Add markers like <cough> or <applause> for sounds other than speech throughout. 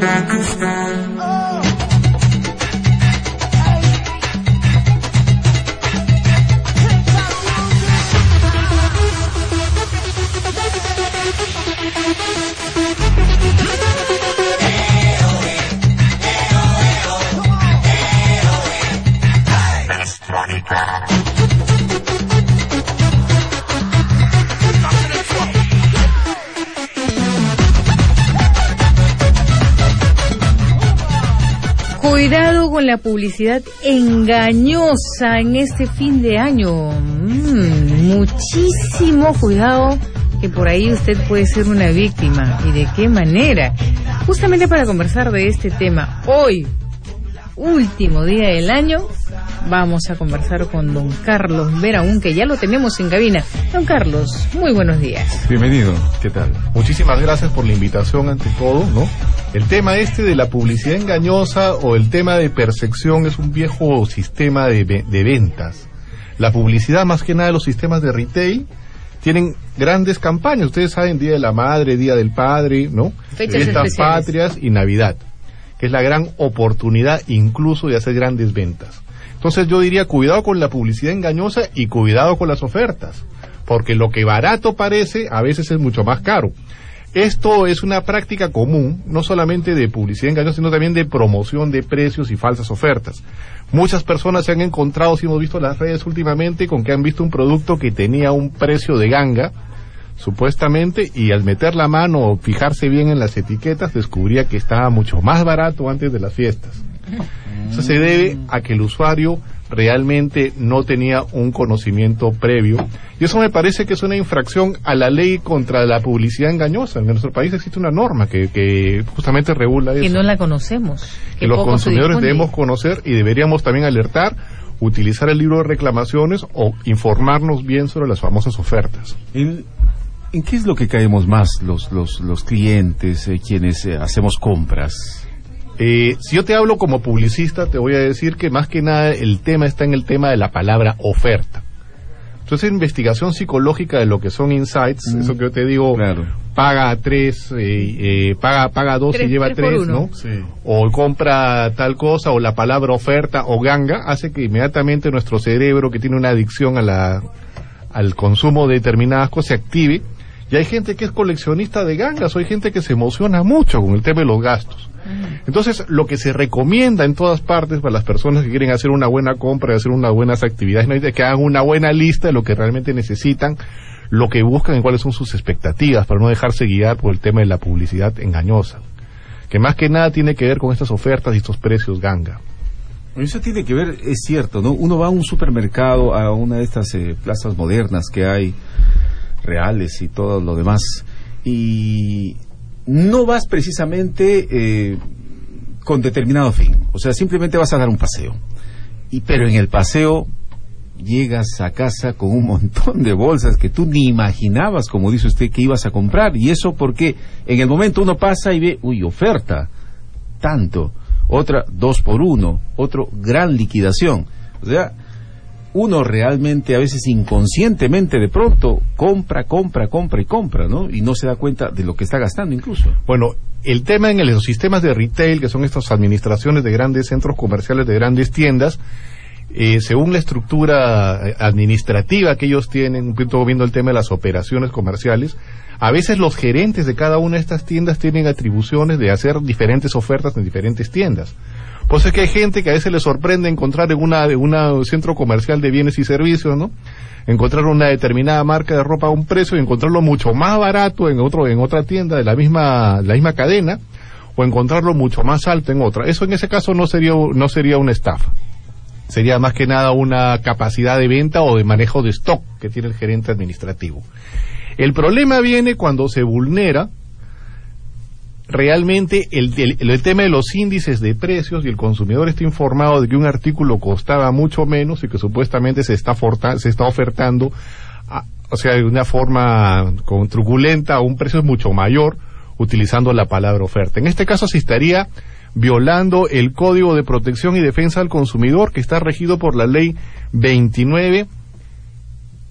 Cuidado la publicidad engañosa en este fin de año. Mm, muchísimo cuidado que por ahí usted puede ser una víctima. ¿Y de qué manera? Justamente para conversar de este tema, hoy, último día del año, vamos a conversar con don Carlos Veraún, que ya lo tenemos en cabina. Don Carlos, muy buenos días. Bienvenido, ¿qué tal? Muchísimas gracias por la invitación ante todo, ¿no? El tema este de la publicidad engañosa o el tema de percepción es un viejo sistema de, de ventas. La publicidad, más que nada de los sistemas de retail, tienen grandes campañas. Ustedes saben, Día de la Madre, Día del Padre, ¿no? Fechas Estas especiales. patrias y Navidad, que es la gran oportunidad incluso de hacer grandes ventas. Entonces yo diría, cuidado con la publicidad engañosa y cuidado con las ofertas, porque lo que barato parece a veces es mucho más caro. Esto es una práctica común, no solamente de publicidad engañosa, sino también de promoción de precios y falsas ofertas. Muchas personas se han encontrado, si hemos visto las redes últimamente, con que han visto un producto que tenía un precio de ganga, supuestamente, y al meter la mano o fijarse bien en las etiquetas, descubría que estaba mucho más barato antes de las fiestas. Eso se debe a que el usuario realmente no tenía un conocimiento previo. Y eso me parece que es una infracción a la ley contra la publicidad engañosa. En nuestro país existe una norma que, que justamente regula eso. Que no la conocemos. que los consumidores debemos conocer y deberíamos también alertar, utilizar el libro de reclamaciones o informarnos bien sobre las famosas ofertas. ¿En, en qué es lo que caemos más los, los, los clientes, eh, quienes eh, hacemos compras? Eh, si yo te hablo como publicista, te voy a decir que más que nada el tema está en el tema de la palabra oferta. Entonces, investigación psicológica de lo que son insights, Mm. eso que yo te digo, Claro. paga tres, eh, eh, paga, paga dos Tres- y lleva tres. ¿no? Sí. O compra tal cosa, o la palabra oferta o ganga, hace que inmediatamente nuestro cerebro, que tiene una adicción a la, al consumo de determinadas cosas, se active. Y hay gente que es coleccionista de gangas, o hay gente que se emociona mucho con el tema de los gastos. Entonces, lo que se recomienda en todas partes para las personas que quieren hacer una buena compra y hacer unas buenas actividades, ¿no? es que hagan una buena lista de lo que realmente necesitan, lo que buscan y cuáles son sus expectativas, para no dejarse guiar por el tema de la publicidad engañosa, que más que nada tiene que ver con estas ofertas y estos precios ganga. Eso tiene que ver, es cierto, ¿no? Uno va a un supermercado, a una de estas eh, plazas modernas que hay, reales y todo lo demás, y no vas precisamente eh, con determinado fin. O sea, simplemente vas a dar un paseo. Y pero en el paseo llegas a casa con un montón de bolsas que tú ni imaginabas, como dice usted, que ibas a comprar. Y eso porque en el momento uno pasa y ve, uy, oferta, tanto. Otra, dos por uno. Otro, gran liquidación. O sea, uno realmente a veces inconscientemente de pronto compra, compra, compra y compra, ¿no? Y no se da cuenta de lo que está gastando incluso. Bueno, el tema en los sistemas de retail, que son estas administraciones de grandes centros comerciales, de grandes tiendas, eh, según la estructura eh, administrativa que ellos tienen, un poquito viendo el tema de las operaciones comerciales, a veces los gerentes de cada una de estas tiendas tienen atribuciones de hacer diferentes ofertas en diferentes tiendas. Pues es que hay gente que a veces le sorprende encontrar en una, una centro comercial de bienes y servicios, ¿no? Encontrar una determinada marca de ropa a un precio y encontrarlo mucho más barato en otro, en otra tienda de la misma, la misma cadena, o encontrarlo mucho más alto en otra. Eso en ese caso no sería, no sería una estafa. Sería más que nada una capacidad de venta o de manejo de stock que tiene el gerente administrativo. El problema viene cuando se vulnera realmente el, el, tema de los índices de precios y el consumidor está informado de que un artículo costaba mucho menos y que supuestamente se está, se está ofertando, o sea, de una forma con truculenta a un precio mucho mayor utilizando la palabra oferta. En este caso se estaría violando el Código de Protección y Defensa del Consumidor que está regido por la Ley 29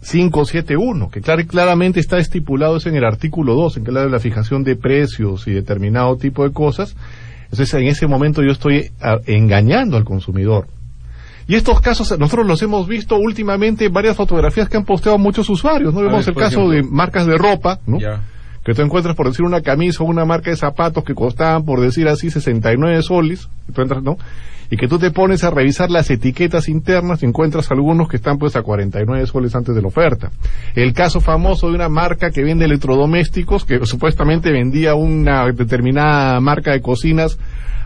571, que claramente está estipulado en el artículo 2, en que habla de la fijación de precios y determinado tipo de cosas. Entonces, en ese momento yo estoy ah, engañando al consumidor. Y estos casos nosotros los hemos visto últimamente en varias fotografías que han posteado muchos usuarios. No vemos el caso de marcas de ropa, ¿no? Que tú encuentras por decir una camisa o una marca de zapatos que costaban por decir así 69 soles, y tú entras, ¿no? y que tú te pones a revisar las etiquetas internas y encuentras algunos que están pues a 49 soles antes de la oferta. El caso famoso de una marca que vende electrodomésticos que supuestamente vendía una determinada marca de cocinas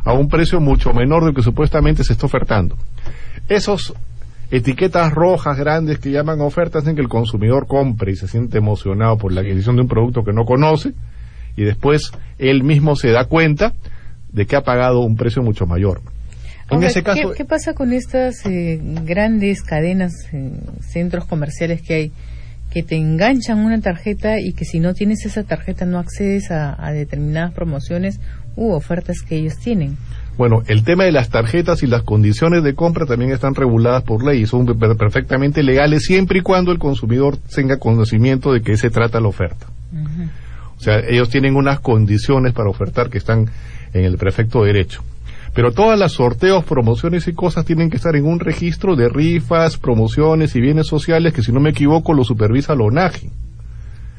a un precio mucho menor del que supuestamente se está ofertando. Esos etiquetas rojas grandes que llaman ofertas en que el consumidor compre y se siente emocionado por la adquisición de un producto que no conoce y después él mismo se da cuenta de que ha pagado un precio mucho mayor. ¿qué, pasa con estas eh, grandes cadenas, eh, centros comerciales que hay, que te enganchan una tarjeta y que si no tienes esa tarjeta no accedes a, determinadas promociones u ofertas que ellos tienen? Bueno, el tema de las tarjetas y las condiciones de compra también están reguladas por ley y son perfectamente legales siempre y cuando el consumidor tenga conocimiento de qué se trata la oferta. O sea, ellos tienen unas condiciones para ofertar que están en el perfecto derecho. Pero todas las sorteos, promociones y cosas tienen que estar en un registro de rifas, promociones y bienes sociales que si no me equivoco lo supervisa la ONAGI.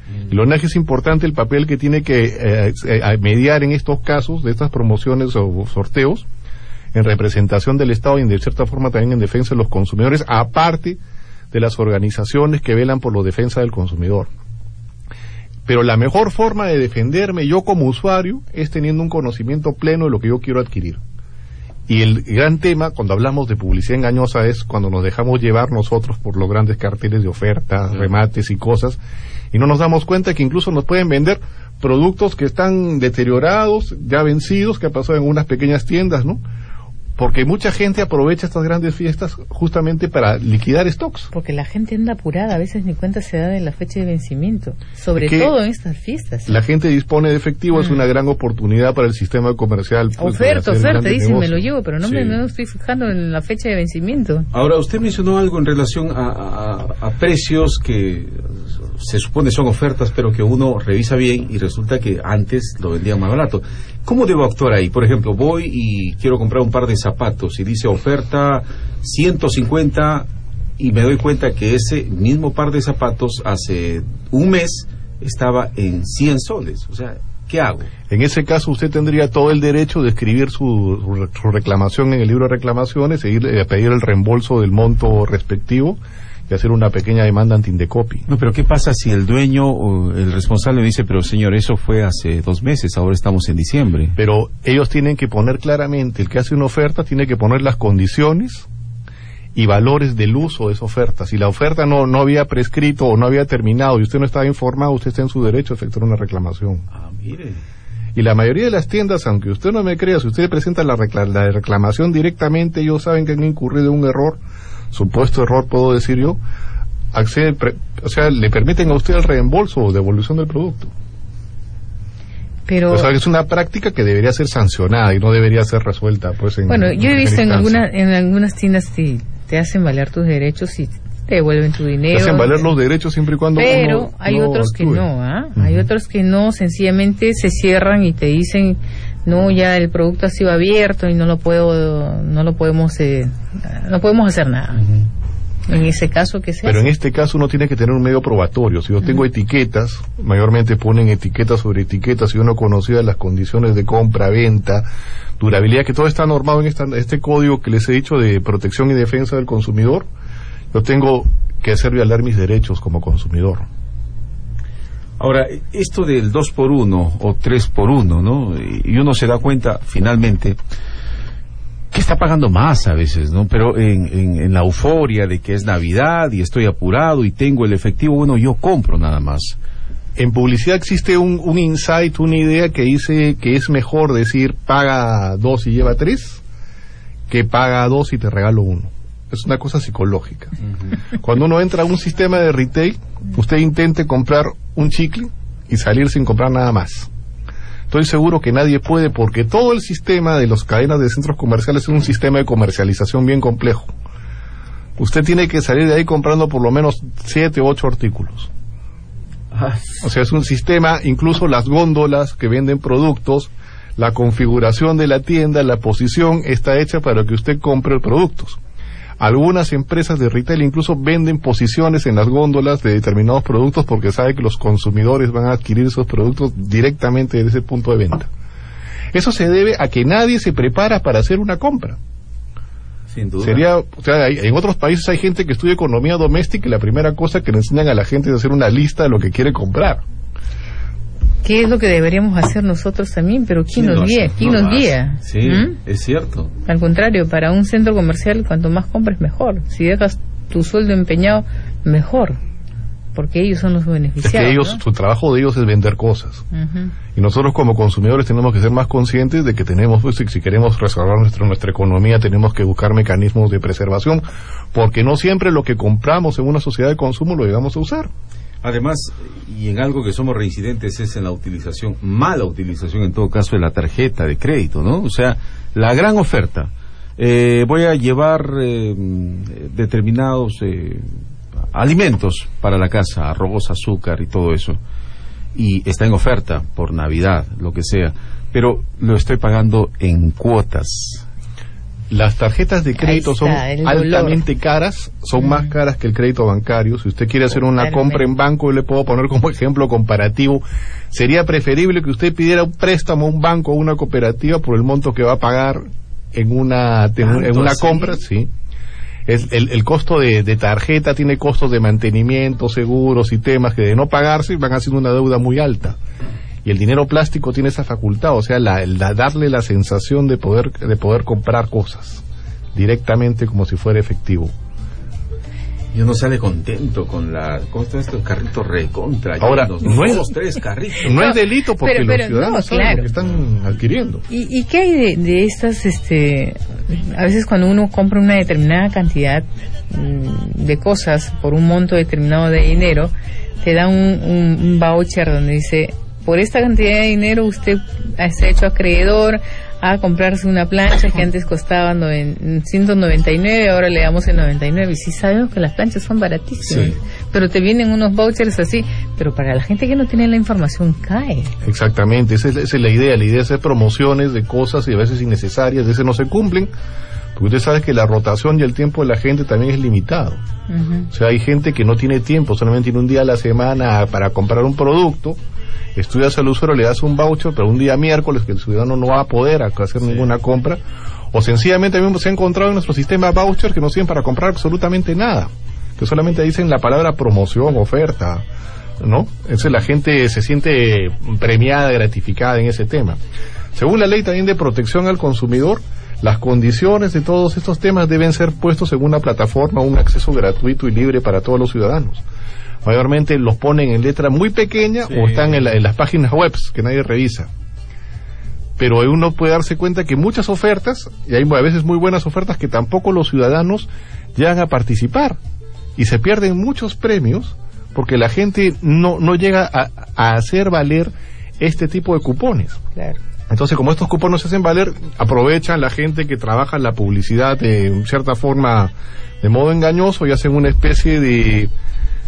Mm. Y la ONAGI es importante el papel que tiene que eh, eh, mediar en estos casos de estas promociones o sorteos en representación del Estado y de cierta forma también en defensa de los consumidores, aparte de las organizaciones que velan por la defensa del consumidor. Pero la mejor forma de defenderme yo como usuario es teniendo un conocimiento pleno de lo que yo quiero adquirir. Y el gran tema cuando hablamos de publicidad engañosa es cuando nos dejamos llevar nosotros por los grandes carteles de ofertas, remates y cosas y no nos damos cuenta que incluso nos pueden vender productos que están deteriorados, ya vencidos, que ha pasado en unas pequeñas tiendas, ¿no? porque mucha gente aprovecha estas grandes fiestas justamente para liquidar stocks. Porque la gente anda apurada, a veces ni cuenta se da de la fecha de vencimiento, sobre todo en estas fiestas. La gente dispone de efectivo, es mm. una gran oportunidad para el sistema comercial. Pues, oferta, oferta, dice, me lo llevo, pero no me no estoy fijando en la fecha de vencimiento. Ahora, usted mencionó algo en relación a, a precios que se supone son ofertas, pero que uno revisa bien y resulta que antes lo vendían más barato. ¿Cómo debo actuar ahí? Por ejemplo, voy y quiero comprar un par de zapatos y dice oferta 150 y me doy cuenta que ese mismo par de zapatos hace un mes estaba en 100 soles. O sea, ¿qué hago? En ese caso usted tendría todo el derecho de escribir su, reclamación en el libro de reclamaciones e ir a pedir el reembolso del monto respectivo y hacer una pequeña demanda anti-indecopy. No, pero ¿qué pasa si el dueño o el responsable dice, pero señor, eso fue hace dos meses, ahora estamos en diciembre? Pero ellos tienen que poner claramente, el que hace una oferta tiene que poner las condiciones y valores del uso de esa oferta. Si la oferta no, no había prescrito o no había terminado y usted no estaba informado, usted está en su derecho a efectuar una reclamación. Ah, mire. Y la mayoría de las tiendas, aunque usted no me crea, si usted presenta la, la reclamación directamente, ellos saben que han incurrido en un error supuesto error, puedo decir yo, accede, o sea, le permiten a usted el reembolso o devolución del producto. Pero o sea, es una práctica que debería ser sancionada y no debería ser resuelta pues en Bueno, yo he visto en alguna, en algunas tiendas que te hacen valer tus derechos y te devuelven tu dinero. Te hacen valer los derechos siempre y cuando Pero hay otros que no, ¿ah? Hay otros que no, sencillamente se cierran y te dicen no ya el producto ha sido abierto y no lo puedo no lo podemos eh, no podemos hacer nada en ese caso que sea pero en este caso uno tiene que tener un medio probatorio. Si yo tengo etiquetas mayormente ponen etiquetas sobre etiquetas. Y uno conocía las condiciones de compra venta durabilidad que todo está normado en este código que les he dicho de protección y defensa del consumidor yo tengo que hacer violar mis derechos como consumidor Ahora, esto del 2 por 1 o 3 por 1, ¿no? Y uno se da cuenta finalmente que está pagando más a veces, ¿no? Pero en, en, en, la euforia de que es Navidad y estoy apurado y tengo el efectivo, bueno, yo compro nada más. En publicidad existe un, un insight, una idea que dice que es mejor decir paga dos y lleva tres que paga dos y te regalo uno. Es una cosa psicológica. Cuando uno entra a un sistema de retail, usted intente comprar un chicle y salir sin comprar nada más. Estoy seguro que nadie puede porque todo el sistema de las cadenas de centros comerciales es un sistema de comercialización bien complejo. Usted tiene que salir de ahí comprando por lo menos siete u ocho artículos. O sea, es un sistema, incluso las góndolas que venden productos, la configuración de la tienda, la posición está hecha para que usted compre productos. Algunas empresas de retail incluso venden posiciones en las góndolas de determinados productos porque sabe que los consumidores van a adquirir esos productos directamente desde ese punto de venta. Eso se debe a que nadie se prepara para hacer una compra. Sin duda. Sería, o sea, hay- en otros países hay gente que estudia economía doméstica y la primera cosa que le enseñan a la gente es hacer una lista de lo que quiere comprar. ¿Qué es lo que deberíamos hacer nosotros también? Pero ¿quién nos hace? guía? ¿Quién No nos guía? Sí, ¿Mm? es cierto. Al contrario, para un centro comercial, cuanto más compres, mejor. Si dejas tu sueldo empeñado, mejor. Porque ellos son los Es beneficiados. que ellos, ¿no? su trabajo de ellos es vender cosas. Y nosotros como consumidores tenemos que ser más conscientes de que tenemos, pues, si, si queremos restaurar nuestra, nuestra economía, tenemos que buscar mecanismos de preservación, porque no siempre lo que compramos en una sociedad de consumo lo llegamos a usar. Además, y en algo que somos reincidentes es en la utilización, mala utilización en todo caso de la tarjeta de crédito, ¿no? O sea, la gran oferta. Eh, voy a llevar eh, determinados eh, alimentos para la casa, arroz, azúcar y todo eso. Y está en oferta por Navidad, lo que sea. Pero lo estoy pagando en cuotas. Las tarjetas de crédito son dolor. altamente caras, son más caras que el crédito bancario. Si usted quiere hacer una Totalmente. compra en banco, yo le puedo poner como ejemplo comparativo. Sería preferible que usted pidiera un préstamo a un banco o una cooperativa por el monto que va a pagar en una, en ¿Tanto una compra, sí. Es el, el costo de, de tarjeta tiene costos de mantenimiento, seguros y temas que de no pagarse van haciendo una deuda muy alta. Y el dinero plástico tiene esa facultad, o sea, la, darle la sensación de poder, de poder comprar cosas directamente como si fuera efectivo. Y uno sale contento con la... ¿Cómo están estos carritos recontra? Ahora, no es- dos, tres carritos. No, No, es delito porque pero- los ciudadanos no, saben claro. lo que están adquiriendo. ¿Y, y qué hay de, de estas, este, a veces cuando uno compra una determinada cantidad mm, de cosas por un monto determinado de dinero, te da un, un- un voucher donde dice, por esta cantidad de dinero usted se ha hecho acreedor a comprarse una plancha que antes costaba noven- 199, ahora le damos el 99. Y sí sabemos que las planchas son baratísimas, Sí. pero te vienen unos vouchers así, pero para la gente que no tiene la información cae. Exactamente, esa es, esa es la idea. La idea es hacer promociones de cosas y a veces innecesarias, a veces no se cumplen, porque usted sabe que la rotación y el tiempo de la gente también es limitado. O sea, hay gente que no tiene tiempo, solamente tiene un día a la semana para comprar un producto. Estudias al usuario, le das un voucher, pero un día miércoles que el ciudadano no va a poder hacer ninguna compra. O sencillamente también se ha encontrado en nuestro sistema voucher que no sirven para comprar absolutamente nada. Que solamente dicen la palabra promoción, oferta, ¿no? Entonces la gente se siente premiada, gratificada en ese tema. Según la ley también de protección al consumidor, las condiciones de todos estos temas deben ser puestos en una plataforma, un acceso gratuito y libre para todos los ciudadanos. Mayormente los ponen en letra muy pequeña Sí. o están en, la- en las páginas web que nadie revisa. Pero uno puede darse cuenta que muchas ofertas, y hay a veces muy buenas ofertas que tampoco los ciudadanos llegan a participar. Y se pierden muchos premios porque la gente no, no llega a, a hacer valer este tipo de cupones. Claro. Entonces, como estos cupones se hacen valer, aprovechan la gente que trabaja en la publicidad de cierta forma de modo engañoso y hacen una especie de,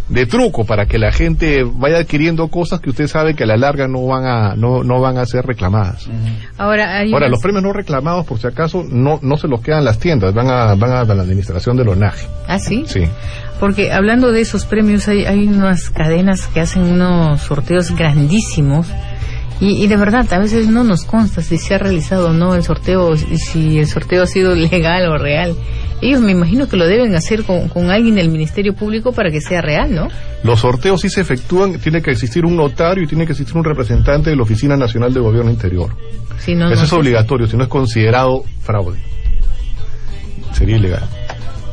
de truco para que la gente vaya adquiriendo cosas que usted sabe que a la larga no van a, no, no van a ser reclamadas. Ahora, hay Ahora, unas- los premios no reclamados, por si acaso, no, no se los quedan las tiendas, van a, van a la administración del ONAGE. ¿Ah, sí? Sí. Porque hablando de esos premios, hay, hay unas cadenas que hacen unos sorteos grandísimos. Y, y de verdad, a veces no nos consta si se ha realizado o no el sorteo, si el sorteo ha sido <laughs> legal o real. Ellos me imagino que lo deben hacer con, con alguien del Ministerio Público para que sea real, ¿no? Los sorteos sí se efectúan, tiene que existir un notario y tiene que existir un representante de la Oficina Nacional de Gobierno Interior. Si no, Eso no es sé. obligatorio, si no es considerado fraude. sería ilegal.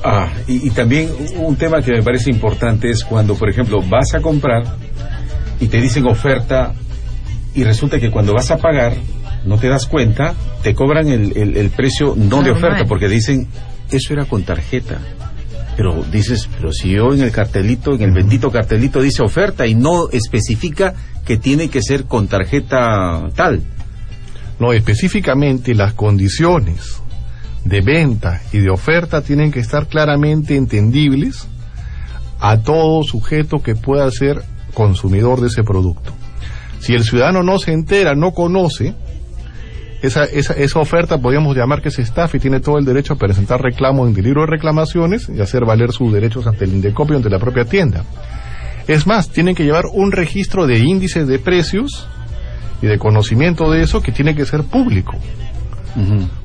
Ah, y, y también un tema que me parece importante es cuando, por ejemplo, vas a comprar y te dicen oferta y resulta que cuando vas a pagar no te das cuenta, te cobran el, el- el precio no de oferta porque dicen eso era con tarjeta. Pero dices, pero si yo en el cartelito, en el bendito cartelito dice oferta y no especifica que tiene que ser con tarjeta tal. No, específicamente las condiciones de venta y de oferta tienen que estar claramente entendibles a todo sujeto que pueda ser consumidor de ese producto. Si el ciudadano no se entera, no conoce, esa, esa, esa oferta podríamos llamar que es estafa y tiene todo el derecho a presentar reclamos en el libro de reclamaciones y hacer valer sus derechos ante el Indecopio, ante la propia tienda. Es más, tienen que llevar un registro de índices de precios y de conocimiento de eso que tiene que ser público.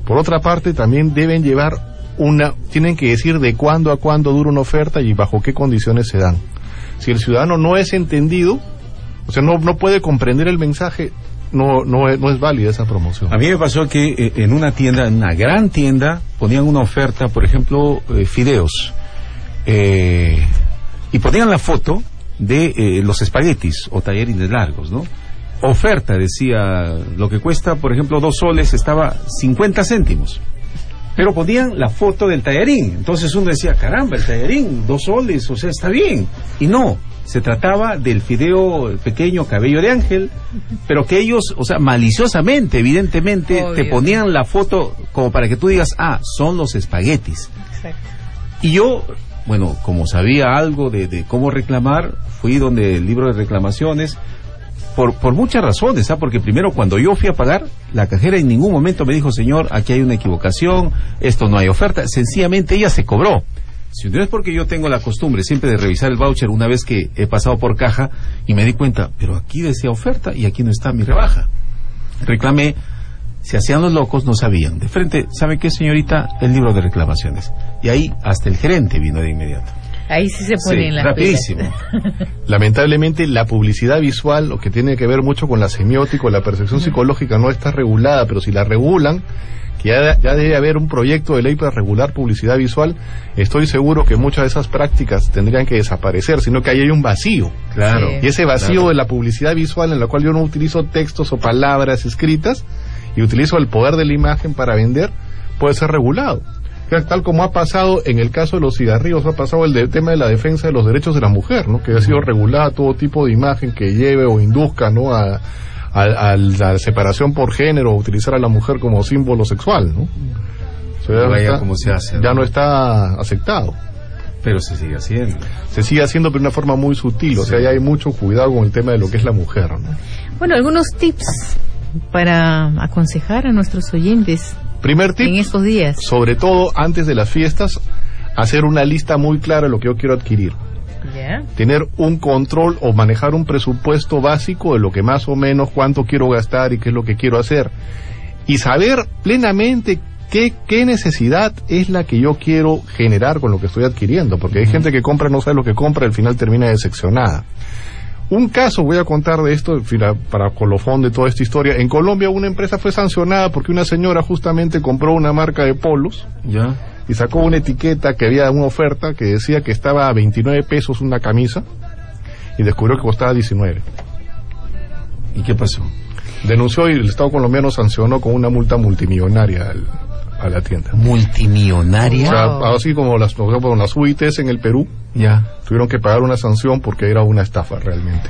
Por otra parte, también deben llevar una, tienen que decir de cuándo a cuándo dura una oferta y bajo qué condiciones se dan. Si el ciudadano no es entendido, o sea, no, no puede comprender el mensaje, no, no, es, no es válida esa promoción. A mí me pasó que eh, en una tienda, en una gran tienda, ponían una oferta, por ejemplo, eh, fideos. Eh, y ponían la foto de eh, los espaguetis o tallarines largos, ¿no? Oferta, decía, lo que cuesta, por ejemplo, dos soles estaba 50 céntimos. Pero ponían la foto del tallarín. Entonces uno decía, caramba, el tallarín, dos soles, o sea, está bien. Y no, se trataba del fideo pequeño cabello de ángel, pero que ellos, o sea, maliciosamente, evidentemente, Obvio. te ponían la foto como para que tú digas, ah, son los espaguetis. Y yo, bueno, como sabía algo de, de cómo reclamar, fui donde el libro de reclamaciones, por, por muchas razones, ¿ah? porque primero cuando yo fui a pagar, la cajera en ningún momento me dijo, señor, aquí hay una equivocación, esto no hay oferta, sencillamente ella se cobró. Si no es porque yo tengo la costumbre siempre de revisar el voucher una vez que he pasado por caja y me di cuenta, pero aquí decía oferta y aquí no está mi rebaja. Reclamé, se hacían los locos, no sabían. De frente, ¿sabe qué, señorita? El libro de reclamaciones. Y ahí hasta el gerente vino de inmediato. Ahí sí se pone Sí, en la rapidísimo. <laughs> Lamentablemente, la publicidad visual, lo que tiene que ver mucho con la semiótica, o la percepción psicológica, no está regulada, pero si la regulan, que ya, ya debe haber un proyecto de ley para regular publicidad visual, estoy seguro que muchas de esas prácticas tendrían que desaparecer, sino que ahí hay un vacío. Claro. Sí. Y ese vacío Claro. de la publicidad visual en la cual yo no utilizo textos o palabras escritas y utilizo el poder de la imagen para vender, puede ser regulado. Tal como ha pasado en el caso de los cigarrillos, ha pasado el de- tema de la defensa de los derechos de la mujer, ¿no? que ha sido regulada todo tipo de imagen que lleve o induzca ¿no? a, a- a la separación por género o utilizar a la mujer como símbolo sexual. ¿no? O sea, ya no está- cómo se hace, ¿no? Ya no está aceptado. Pero se sigue haciendo. Se sigue haciendo pero de una forma muy sutil, o sea, ya hay mucho cuidado con el tema de lo que es la mujer. ¿no? Bueno, algunos tips para aconsejar a nuestros oyentes Primer tip, en estos días. sobre todo antes de las fiestas, hacer una lista muy clara de lo que yo quiero adquirir. Tener un control o manejar un presupuesto básico de lo que más o menos cuánto quiero gastar y qué es lo que quiero hacer. Y saber plenamente qué, qué necesidad es la que yo quiero generar con lo que estoy adquiriendo. Porque hay gente que compra, no sabe lo que compra y al final termina decepcionada. Un caso voy a contar de esto para colofón de toda esta historia. En Colombia una empresa fue sancionada porque una señora justamente compró una marca de polos ¿Ya? y sacó una etiqueta que había una oferta que decía que estaba a 29 pesos una camisa y descubrió que costaba 19. ¿Y qué pasó? Denunció y el Estado colombiano sancionó con una multa multimillonaria al- a la tienda. Multimillonaria. O sea, así como las, ejemplo, las UITs en el Perú Ya. Tuvieron que pagar una sanción porque era una estafa realmente.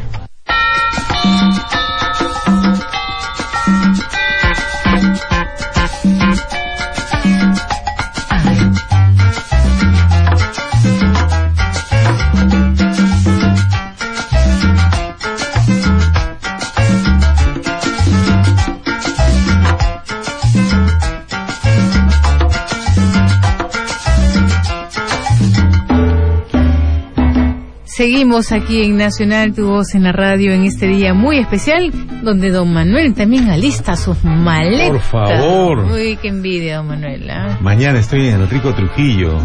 Seguimos aquí en Nacional, tu voz en la radio, en este día muy especial, donde don Manuel también alista sus maletas. Por favor. Uy, qué envidia, don Manuel. ¿ah? Mañana estoy en el Rico Trujillo,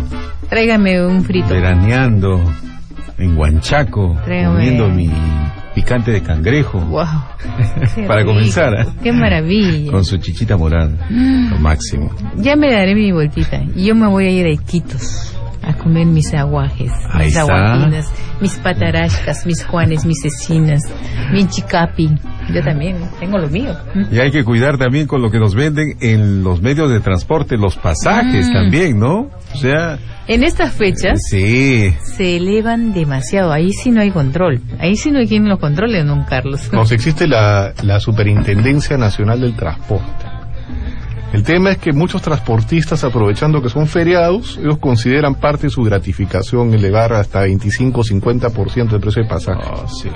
Tráigame un frito. veraneando en Huanchaco, Tráigame. comiendo mi picante de cangrejo. Wow. <laughs> Para comenzar, ¿eh? Qué maravilla. Con su chichita morada. Lo máximo. Ya me daré mi vueltita. Y yo me voy a ir a Iquitos a comer mis aguajes, Ahí mis aguajinas, mis patarascas, mis juanes, mis cecinas, mi chicapi. Yo también tengo lo mío. Y hay que cuidar también con lo que nos venden en los medios de transporte, los pasajes Mm. también, ¿no? O sea, En estas fechas sí. se elevan demasiado. Ahí sí no hay control. Ahí sí no hay quien lo controle, don Carlos. No, si existe la, la Superintendencia Nacional del Transporte. El tema es que muchos transportistas, aprovechando que son feriados, ellos consideran parte de su gratificación elevar hasta 25-50% del precio de pasaje. Ah, sí,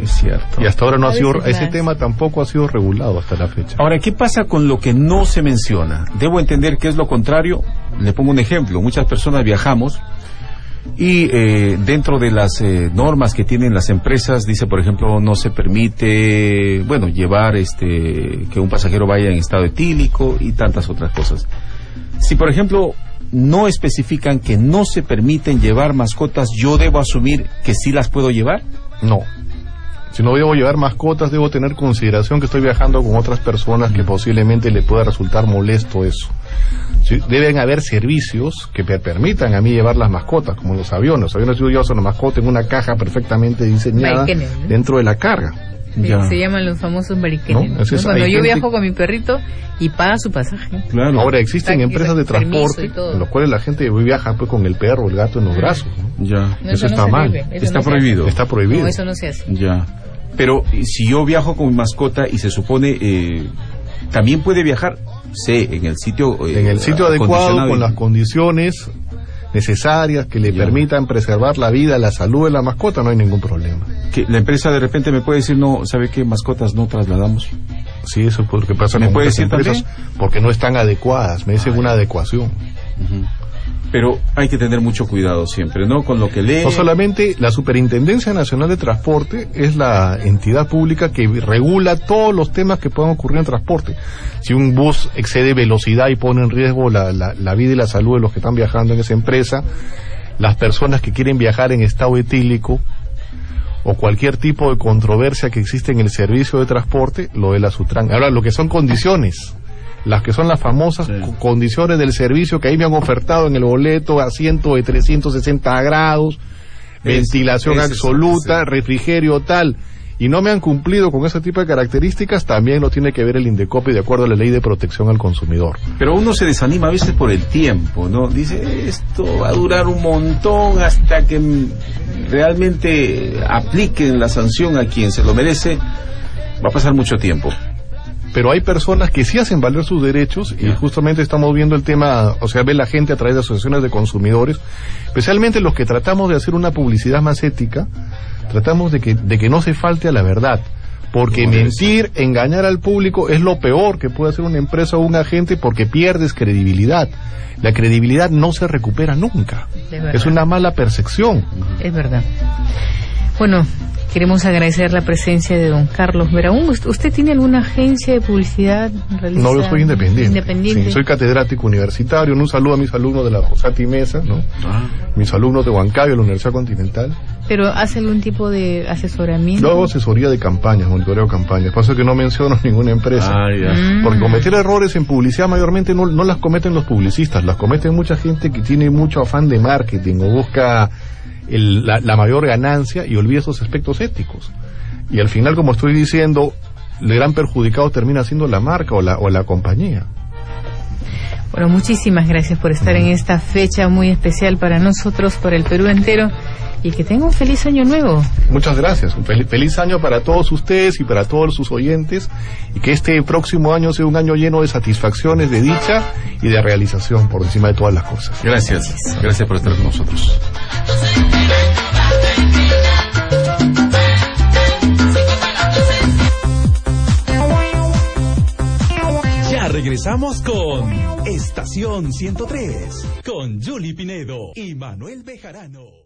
es cierto. Y hasta ahora no A ha sido, ese más. tema tampoco ha sido regulado hasta la fecha. Ahora, ¿qué pasa con lo que no se menciona? Debo entender que es lo contrario. Le pongo un ejemplo. Muchas personas viajamos y eh, dentro de las eh, normas que tienen las empresas dice, por ejemplo, no se permite, bueno, llevar este que un pasajero vaya en estado etílico y tantas otras cosas. Si, por ejemplo, no especifican que no se permiten llevar mascotas, yo debo asumir que sí las puedo llevar. No. Si no debo llevar mascotas, debo tener consideración que estoy viajando con otras personas que posiblemente le pueda resultar molesto eso. Sí, Deben haber servicios que me permitan a mí llevar las mascotas, como los aviones. Los aviones yo llevo una mascota en una caja perfectamente diseñada dentro de la carga. Sí. Se llaman los famosos bariquenes. No, ese es- Cuando yo gente- viajo con mi perrito y paga su pasaje. Claro. Ahora existen empresas de transporte en los cuales la gente viaja pues con el perro o el gato en los brazos. ¿no? ya. No, Eso está mal. eso Está prohibido. Está prohibido. No, eso no se hace. Ya. Pero y si yo viajo con mi mascota y se supone eh, también puede viajar, sé, en el sitio eh, en el sitio adecuado, con las condiciones necesarias que le Ya. permitan preservar la vida, la salud de la mascota, no hay ningún problema. que la empresa de repente me puede decir no, ¿sabe qué mascotas no trasladamos? Sí, eso es lo que pasa ¿Me con puede decir empresas, porque no están adecuadas, me dicen una adecuación. Pero hay que tener mucho cuidado siempre, ¿no? Con lo que lee. No solamente la Superintendencia Nacional de Transporte es la entidad pública que regula todos los temas que puedan ocurrir en transporte. Si un bus excede velocidad y pone en riesgo la, la- la vida y la salud de los que están viajando en esa empresa, las personas que quieren viajar en estado etílico o cualquier tipo de controversia que existe en el servicio de transporte, lo de la Sutran. Ahora, lo que son condiciones, las que son las famosas co- condiciones del servicio que ahí me han ofertado en el boleto, asiento de 360 grados, ventilación es- absoluta, refrigerio tal, y no me han cumplido con ese tipo de características, también lo tiene que ver el Indecopi de acuerdo a la ley de protección al consumidor. Pero uno se desanima a veces por el tiempo, ¿no? Dice, esto va a durar un montón hasta que realmente apliquen la sanción a quien se lo merece. Va a pasar mucho tiempo. Pero hay personas que sí hacen valer sus derechos y justamente estamos viendo el tema, o sea, ve la gente a través de asociaciones de consumidores, especialmente los que tratamos de hacer una publicidad más ética, tratamos de que, de que no se falte a la verdad. Porque mentir, engañar al público es lo peor que puede hacer una empresa o un agente porque pierdes credibilidad. La credibilidad no se recupera nunca. Es una mala percepción. Es verdad. Bueno, queremos agradecer la presencia de don Carlos Veraún. ¿Usted- ¿Usted tiene alguna agencia de publicidad? No, yo soy independiente. Independiente. Sí, soy catedrático universitario. Un saludo a mis alumnos de la Josati Mesa, ¿no? mis alumnos de Huancayo, de la Universidad Continental. Pero hace algún tipo de asesoramiento. Yo hago asesoría de campañas, monitoreo de campañas. Pasa que no menciono <laughs> ninguna empresa. Mm. Porque cometer errores en publicidad mayormente no, no las cometen los publicistas, las cometen mucha gente que tiene mucho afán de marketing o busca el- la, la mayor ganancia y olvida esos aspectos éticos. Y al final, como estoy diciendo, el gran perjudicado termina siendo la marca o la, o la compañía. Bueno, muchísimas gracias por estar en esta fecha muy especial para nosotros, para el Perú entero. Y que tenga un feliz año nuevo. Muchas gracias. Un fel- feliz año para todos ustedes y para todos sus oyentes. Y que este próximo año sea un año lleno de satisfacciones, de dicha y de realización por encima de todas las cosas. Gracias. Gracias por estar con nosotros. Ya regresamos con Estación 103 con Julie Pinedo y Manuel Bejarano.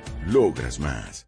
logras más.